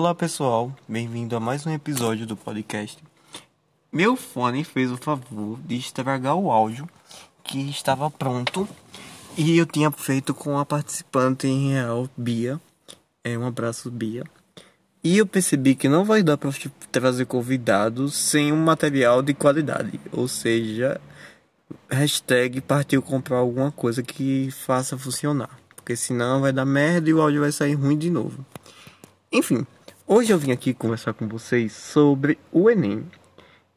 Olá pessoal, bem-vindo a mais um episódio do podcast. Meu fone fez o favor de estragar o áudio que estava pronto e eu tinha feito com a participante em real, Bia. É um abraço, Bia. E eu percebi que não vai dar para trazer convidados sem um material de qualidade, ou seja, hashtag partiu comprar alguma coisa que faça funcionar, porque senão vai dar merda e o áudio vai sair ruim de novo. Enfim, hoje eu vim aqui conversar com vocês sobre o Enem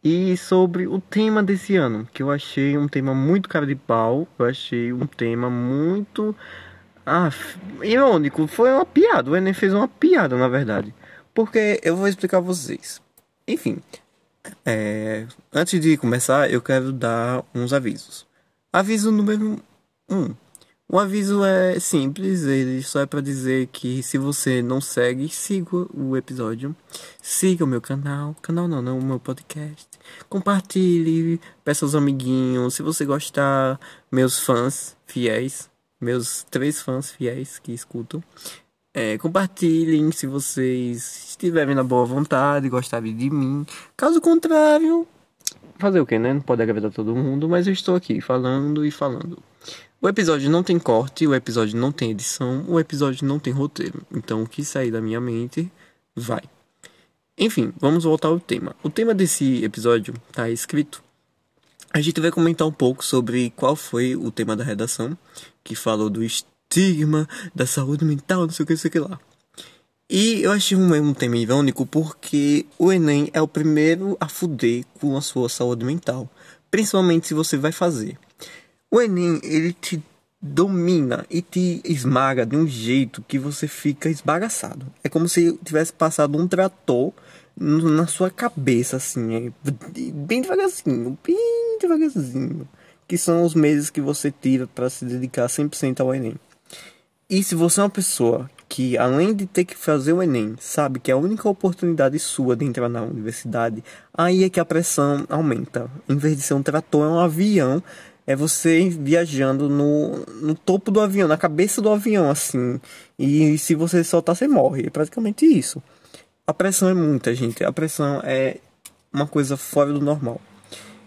e sobre o tema desse ano, que eu achei um tema muito cara de pau, eu achei um tema muito ah, irônico, foi uma piada, o Enem fez uma piada na verdade, porque eu vou explicar a vocês. Enfim, é, antes de começar, eu quero dar uns avisos. Aviso número 1. Um, o aviso é simples, ele só é para dizer que se você não segue, siga o episódio, siga o meu canal, canal não, não, o meu podcast, compartilhe, peça aos amiguinhos, se você gostar, meus fãs fiéis, meus três fãs fiéis que escutam, é, compartilhem se vocês estiverem na boa vontade, gostarem de mim, caso contrário, fazer o que, né? Não pode agradar todo mundo, mas eu estou aqui falando e falando. O episódio não tem corte, o episódio não tem edição, o episódio não tem roteiro. Então o que sair da minha mente vai. Enfim, vamos voltar ao tema. O tema desse episódio está escrito. A gente vai comentar um pouco sobre qual foi o tema da redação, que falou do estigma da saúde mental, não sei o que, não sei o que lá. E eu achei um, um tema irônico porque o Enem é o primeiro a fuder com a sua saúde mental, principalmente se você vai fazer. O Enem, ele te domina e te esmaga de um jeito que você fica esbagaçado. É como se tivesse passado um trator na sua cabeça, assim, é bem devagarzinho, bem devagarzinho. Que são os meses que você tira para se dedicar 100% ao Enem. E se você é uma pessoa que, além de ter que fazer o Enem, sabe que é a única oportunidade sua de entrar na universidade, aí é que a pressão aumenta. Em vez de ser um trator, é um avião é você viajando no, no topo do avião, na cabeça do avião, assim. E se você soltar, você morre. É praticamente isso. A pressão é muita, gente. A pressão é uma coisa fora do normal.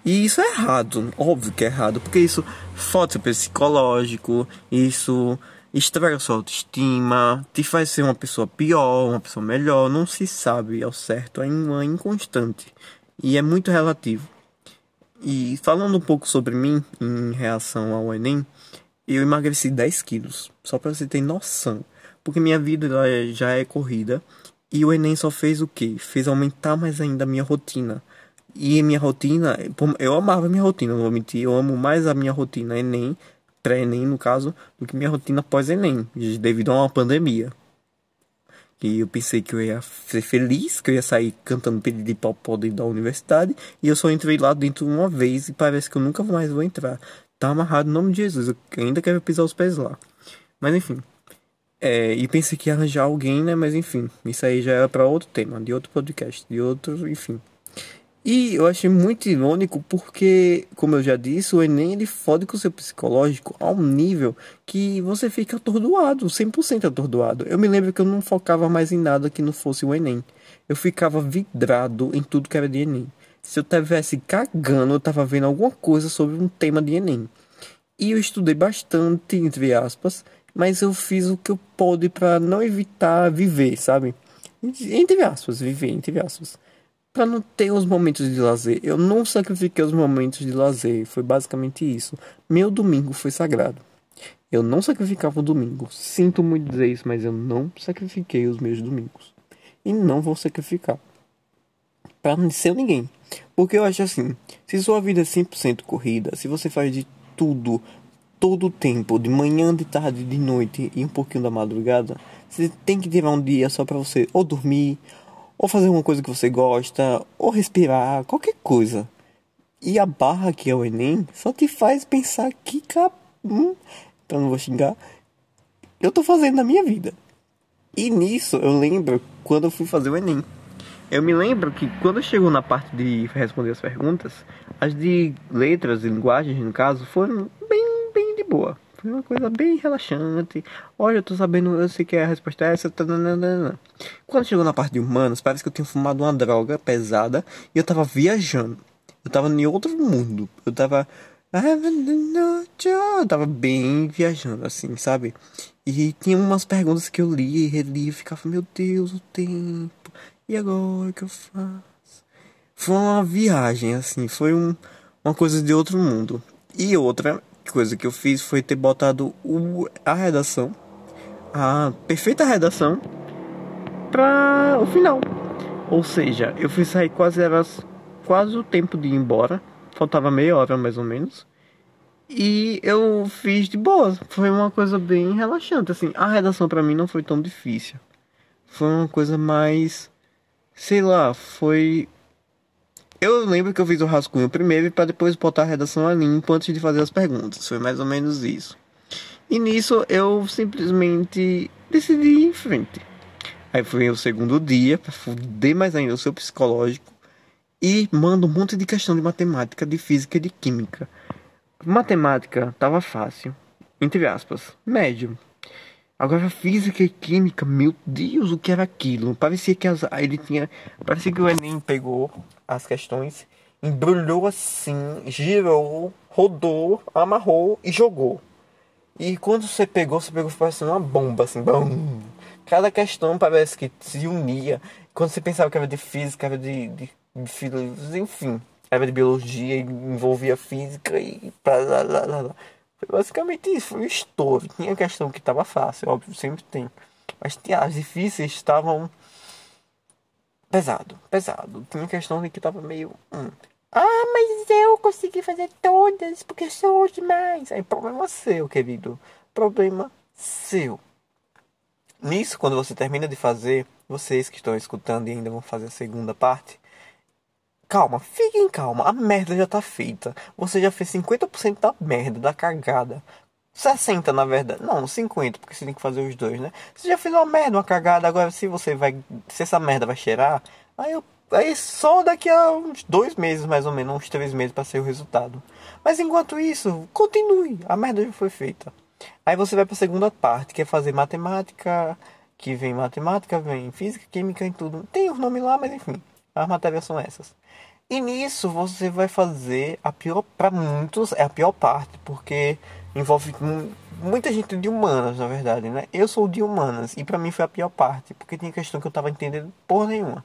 E isso é errado, óbvio que é errado, porque isso fode psicológico, isso estraga sua autoestima, te faz ser uma pessoa pior, uma pessoa melhor, não se sabe ao certo, é uma inconstante e é muito relativo. E falando um pouco sobre mim em reação ao Enem, eu emagreci 10 quilos, só para você ter noção. Porque minha vida já é corrida e o Enem só fez o quê? Fez aumentar mais ainda a minha rotina. E minha rotina, eu amava minha rotina, não vou mentir, eu amo mais a minha rotina Enem, pré-Enem no caso, do que minha rotina pós-Enem, devido a uma pandemia. E eu pensei que eu ia ser feliz, que eu ia sair cantando de pau podre da universidade. E eu só entrei lá dentro uma vez e parece que eu nunca mais vou entrar. Tá amarrado em nome de Jesus. Eu ainda quero pisar os pés lá. Mas enfim. É, e pensei que ia arranjar alguém, né? Mas enfim. Isso aí já era para outro tema, de outro podcast, de outro, enfim. E eu achei muito irônico porque, como eu já disse, o Enem ele fode com o seu psicológico a um nível que você fica atordoado, 100% atordoado. Eu me lembro que eu não focava mais em nada que não fosse o Enem. Eu ficava vidrado em tudo que era de Enem. Se eu tivesse cagando, eu tava vendo alguma coisa sobre um tema de Enem. E eu estudei bastante, entre aspas, mas eu fiz o que eu pude para não evitar viver, sabe? Entre aspas, viver, entre aspas não ter os momentos de lazer. Eu não sacrifiquei os momentos de lazer, foi basicamente isso. Meu domingo foi sagrado. Eu não sacrificava o domingo. Sinto muito dizer isso, mas eu não sacrifiquei os meus domingos. E não vou sacrificar. Para não ser ninguém. Porque eu acho assim, se sua vida é 100% corrida, se você faz de tudo, todo o tempo, de manhã, de tarde, de noite e um pouquinho da madrugada, você tem que tirar um dia só para você ou dormir, ou fazer uma coisa que você gosta, ou respirar, qualquer coisa. E a barra que é o Enem só te faz pensar que cap... hum, então não vou xingar. Eu tô fazendo na minha vida. E nisso eu lembro quando eu fui fazer o Enem. Eu me lembro que quando chegou na parte de responder as perguntas, as de letras e linguagens, no caso, foram bem, bem de boa. Foi uma coisa bem relaxante. Olha, eu tô sabendo, eu sei que a resposta é essa. Quando chegou na parte de humanos, parece que eu tinha fumado uma droga pesada e eu tava viajando. Eu tava em outro mundo. Eu tava. Eu tava bem viajando, assim, sabe? E tinha umas perguntas que eu li e reli e ficava, meu Deus, o tempo. E agora o que eu faço? Foi uma viagem, assim, foi um, uma coisa de outro mundo. E outra coisa que eu fiz foi ter botado o, a redação, a perfeita redação, para o final. Ou seja, eu fui sair quase era quase o tempo de ir embora, faltava meia hora mais ou menos. E eu fiz de boa, foi uma coisa bem relaxante assim. A redação para mim não foi tão difícil. Foi uma coisa mais sei lá, foi eu lembro que eu fiz o rascunho primeiro para depois botar a redação a limpo antes de fazer as perguntas. Foi mais ou menos isso. E nisso eu simplesmente decidi ir em frente. Aí foi o segundo dia, para fuder mais ainda o seu psicológico. E mando um monte de questão de matemática, de física e de química. Matemática tava fácil. Entre aspas, médio. Agora física e química, meu Deus, o que era aquilo? Parecia que as, ele tinha. Parecia que o Enem pegou as questões, embrulhou assim, girou, rodou, amarrou e jogou. E quando você pegou, você pegou parecendo uma bomba, assim, bum. Cada questão parece que se unia. Quando você pensava que era de física, era de, de, de enfim, era de biologia, envolvia física e blá, blá, blá. Foi basicamente isso, foi um estouro. Tinha questão que estava fácil, óbvio, sempre tem. Mas as difíceis estavam pesado, pesado. Tinha questão que tava meio. Hum. Ah, mas eu consegui fazer todas porque sou demais. Aí, problema seu, querido. Problema seu. Nisso, quando você termina de fazer, vocês que estão escutando e ainda vão fazer a segunda parte, calma, fiquem calma. A merda já tá feita. Você já fez 50% da merda, da cagada. 60 na verdade. Não, 50, porque você tem que fazer os dois, né? Você já fez uma merda, uma cagada. Agora, se você vai. Se essa merda vai cheirar, aí eu. Aí só daqui a uns dois meses, mais ou menos, uns três meses para ser o resultado. Mas enquanto isso, continue. A merda já foi feita. Aí você vai para a segunda parte, que é fazer matemática, que vem matemática, vem física, química e tudo. Tem os nomes lá, mas enfim, as matérias são essas. E nisso você vai fazer a pior, para muitos, é a pior parte, porque envolve muita gente de humanas, na verdade, né? Eu sou de humanas e para mim foi a pior parte, porque tinha questão que eu tava entendendo porra nenhuma.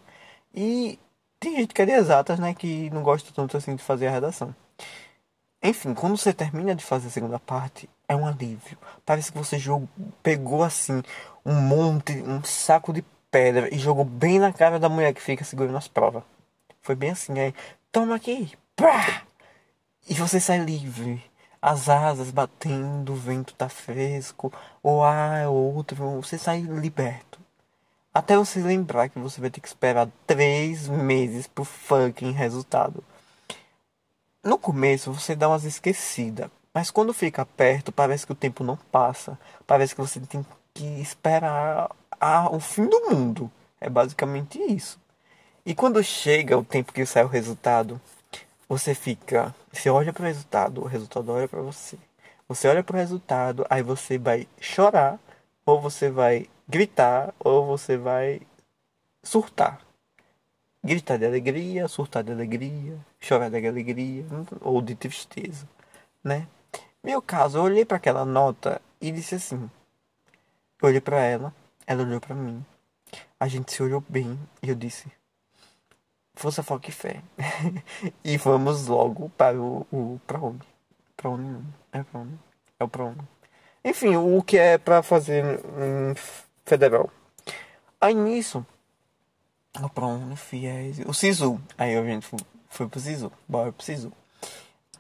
E tem gente que é de exatas, né, que não gosta tanto assim de fazer a redação. Enfim, quando você termina de fazer a segunda parte, é um alívio. Parece que você jogou, pegou assim um monte, um saco de pedra e jogou bem na cara da mulher que fica segurando as provas. Foi bem assim, aí, toma aqui, pá! E você sai livre as asas batendo, o vento tá fresco, o ar é outro, você sai liberto. Até você lembrar que você vai ter que esperar três meses pro fucking resultado. No começo você dá umas esquecidas, mas quando fica perto parece que o tempo não passa. Parece que você tem que esperar a, o fim do mundo. É basicamente isso. E quando chega o tempo que sai o resultado, você fica, você olha para o resultado, o resultado olha para você. Você olha para o resultado, aí você vai chorar, ou você vai gritar, ou você vai surtar. Gritar de alegria, surtar de alegria, chorar de alegria, ou de tristeza, né? Meu caso, eu olhei para aquela nota e disse assim. Eu olhei para ela, ela olhou para mim. A gente se olhou bem e eu disse: Força, foco e fé. e vamos logo para o, o ProUni. ProUni É ProUni. É o ProUni. Enfim, o que é para fazer um federal. Aí nisso, o ProUni, FIES, o SISU. Aí a gente foi pro SISU. Bora pro SISU.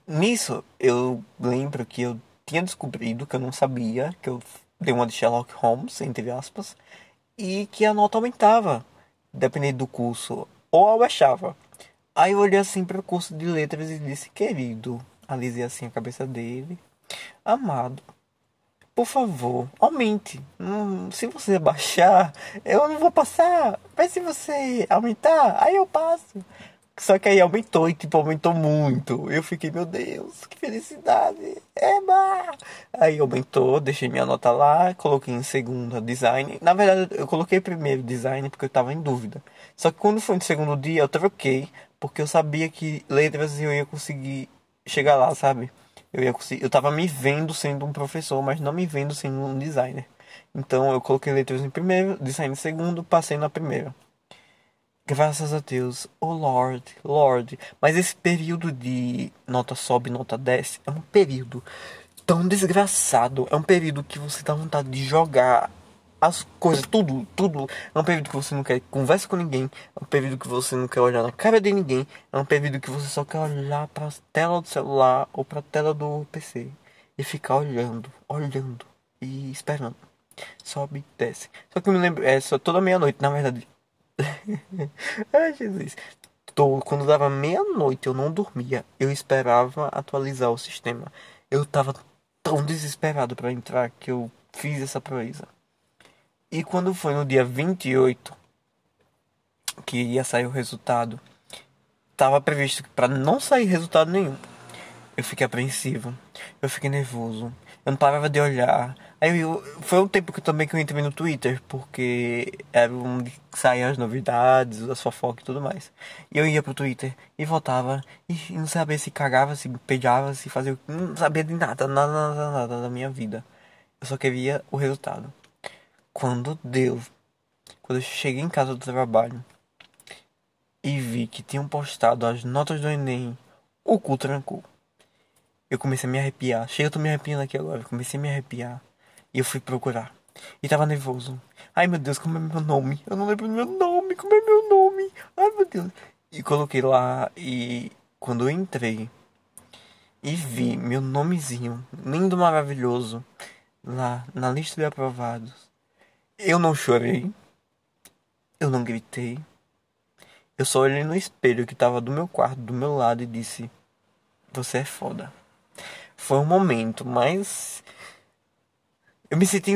Nisso, eu lembro que eu tinha descobrido que eu não sabia, que eu dei uma de Sherlock Holmes, entre aspas, e que a nota aumentava, dependendo do curso ou abaixava. Aí eu olhei assim para o curso de letras e disse: Querido, alisei assim a cabeça dele. Amado, por favor, aumente. Hum, se você abaixar, eu não vou passar. Mas se você aumentar, aí eu passo. Só que aí aumentou e tipo, aumentou muito. Eu fiquei, meu Deus, que felicidade. Eba! Aí aumentou, deixei minha nota lá, coloquei em segunda design. Na verdade, eu coloquei primeiro design porque eu tava em dúvida. Só que quando foi no segundo dia, eu troquei, porque eu sabia que letras eu ia conseguir chegar lá, sabe? Eu ia conseguir, eu tava me vendo sendo um professor, mas não me vendo sendo um designer. Então eu coloquei letras em primeiro, design em segundo, passei na primeira. Graças a Deus, oh Lord, Lord. Mas esse período de nota sobe, nota desce, é um período tão desgraçado. É um período que você dá vontade de jogar as coisas, tudo, tudo. É um período que você não quer conversa com ninguém. É um período que você não quer olhar na cara de ninguém. É um período que você só quer olhar para a tela do celular ou para a tela do PC e ficar olhando, olhando e esperando. Sobe, desce. Só que eu me lembro, é só toda meia-noite, na verdade. Ai, Jesus. Tô, quando dava meia-noite eu não dormia. Eu esperava atualizar o sistema. Eu tava tão desesperado para entrar que eu fiz essa proeza. E quando foi no dia 28 que ia sair o resultado, tava previsto para não sair resultado nenhum. Eu fiquei apreensivo, eu fiquei nervoso, eu não parava de olhar. Aí eu, foi um tempo que também que eu entrei no Twitter, porque era onde saíam as novidades, as fofocas e tudo mais. E eu ia pro Twitter e voltava e não sabia se cagava, se peidava, se fazia. Não sabia de nada, nada, nada, nada da minha vida. Eu só queria o resultado. Quando deu, quando eu cheguei em casa do trabalho e vi que tinham postado as notas do Enem, o cu trancou. Eu comecei a me arrepiar. Chega, eu tô me arrepiando aqui agora. Eu comecei a me arrepiar. E eu fui procurar. E tava nervoso. Ai meu Deus, como é meu nome? Eu não lembro meu nome. Como é meu nome? Ai meu Deus. E coloquei lá. E quando eu entrei e vi meu nomezinho, lindo, maravilhoso, lá na lista de aprovados, eu não chorei. Eu não gritei. Eu só olhei no espelho que estava do meu quarto, do meu lado, e disse: Você é foda. Foi um momento, mas. Eu me senti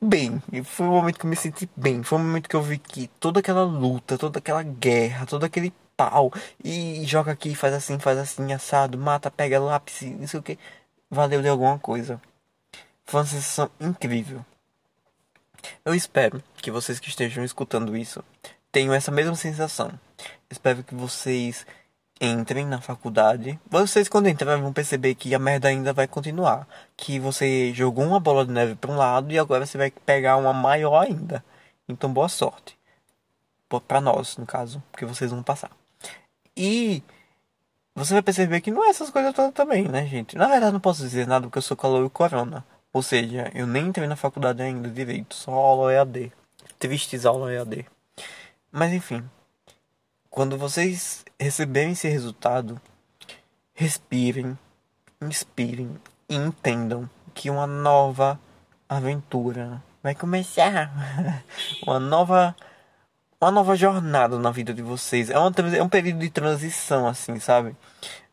bem. Foi um momento que eu me senti bem. Foi um momento que eu vi que toda aquela luta, toda aquela guerra, todo aquele pau. E joga aqui, faz assim, faz assim, assado, mata, pega lápis, não sei o que. Valeu de alguma coisa. Foi uma sensação incrível. Eu espero que vocês que estejam escutando isso tenham essa mesma sensação. Espero que vocês entrem na faculdade. Vocês quando entrarem vão perceber que a merda ainda vai continuar. Que você jogou uma bola de neve para um lado e agora você vai pegar uma maior ainda. Então boa sorte. Para nós, no caso, porque vocês vão passar. E você vai perceber que não é essas coisas todas também, né, gente? Na verdade, não posso dizer nada porque eu sou calor e corona. Ou seja, eu nem entrei na faculdade ainda direito, só aula EAD. Tristes aula EAD. Mas enfim, quando vocês receberem esse resultado, respirem, inspirem e entendam que uma nova aventura vai começar. uma nova uma nova jornada na vida de vocês. É, uma, é um período de transição, assim, sabe?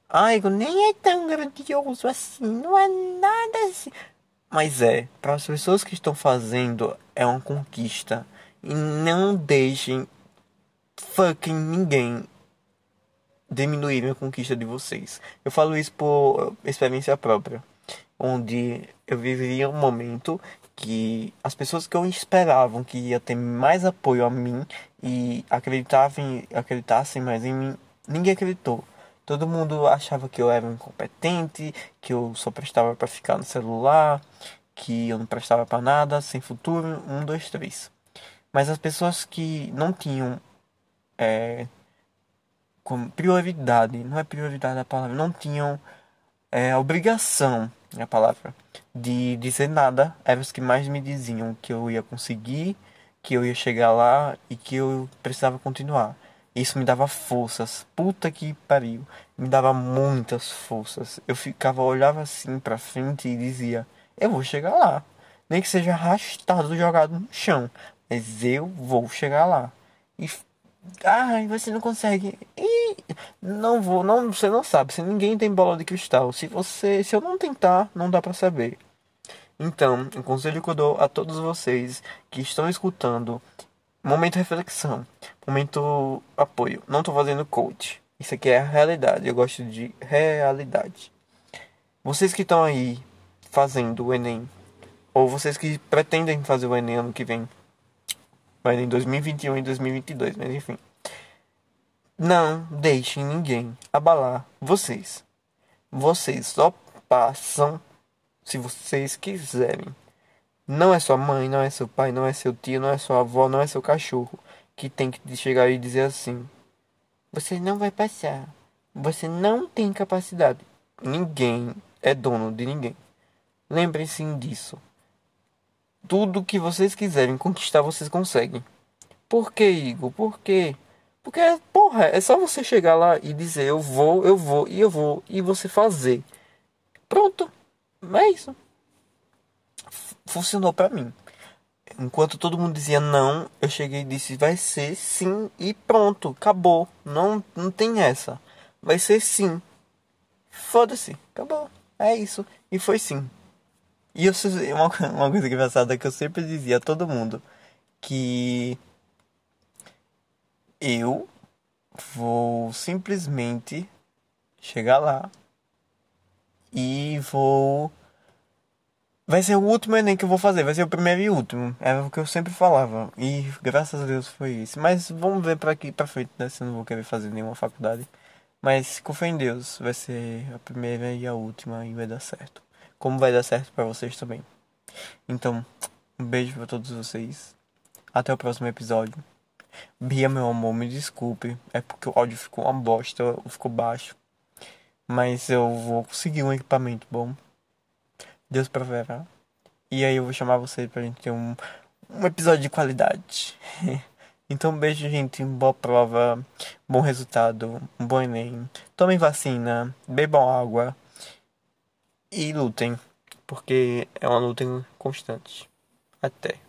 Ai, nem é tão grandioso assim, não é nada assim. Mas é, para as pessoas que estão fazendo, é uma conquista. E não deixem fucking ninguém diminuir a conquista de vocês. Eu falo isso por experiência própria. Onde eu vivia um momento que as pessoas que eu esperavam que ia ter mais apoio a mim e acreditavam, acreditassem mais em mim, ninguém acreditou. Todo mundo achava que eu era incompetente, que eu só prestava para ficar no celular, que eu não prestava para nada, sem futuro, um, dois, três. Mas as pessoas que não tinham é, como prioridade, não é prioridade a palavra, não tinham é, obrigação, é a palavra, de dizer nada, eram os que mais me diziam que eu ia conseguir, que eu ia chegar lá e que eu precisava continuar. Isso me dava forças. Puta que pariu. Me dava muitas forças. Eu ficava, olhava assim pra frente e dizia: Eu vou chegar lá. Nem que seja arrastado, jogado no chão. Mas eu vou chegar lá. E. Ai, você não consegue. E não vou, não, você não sabe. Se ninguém tem bola de cristal. Se você, se eu não tentar, não dá para saber. Então, o conselho que eu dou a todos vocês que estão escutando momento reflexão, momento apoio. Não tô fazendo coach. Isso aqui é a realidade. Eu gosto de realidade. Vocês que estão aí fazendo o Enem, ou vocês que pretendem fazer o Enem ano que vem, vai em 2021 e 2022, mas enfim. Não deixem ninguém abalar vocês. Vocês só passam se vocês quiserem. Não é sua mãe, não é seu pai, não é seu tio, não é sua avó, não é seu cachorro que tem que chegar e dizer assim: Você não vai passar. Você não tem capacidade. Ninguém é dono de ninguém. Lembrem-se disso. Tudo que vocês quiserem conquistar, vocês conseguem. Por que, Igor? Por quê? Porque, porra, é só você chegar lá e dizer eu vou, eu vou e eu vou e você fazer. Pronto. É isso funcionou para mim. Enquanto todo mundo dizia não, eu cheguei e disse vai ser sim e pronto, acabou. Não, não tem essa. Vai ser sim. Foda-se, acabou. É isso. E foi sim. E eu, uma, uma coisa engraçada é que eu sempre dizia a todo mundo que eu vou simplesmente chegar lá e vou Vai ser o último Enem que eu vou fazer, vai ser o primeiro e último. É o que eu sempre falava. E graças a Deus foi isso. Mas vamos ver pra aqui pra frente, né? Se eu não vou querer fazer nenhuma faculdade. Mas com fé em Deus, vai ser a primeira e a última e vai dar certo. Como vai dar certo para vocês também. Então, um beijo para todos vocês. Até o próximo episódio. Bia, meu amor, me desculpe. É porque o áudio ficou uma bosta, ficou baixo. Mas eu vou conseguir um equipamento bom. Deus proverá. E aí eu vou chamar você pra gente ter um, um episódio de qualidade. então, beijo, gente. Boa prova, bom resultado, um bom Enem. Tomem vacina, bebam água e lutem, porque é uma luta constante. Até.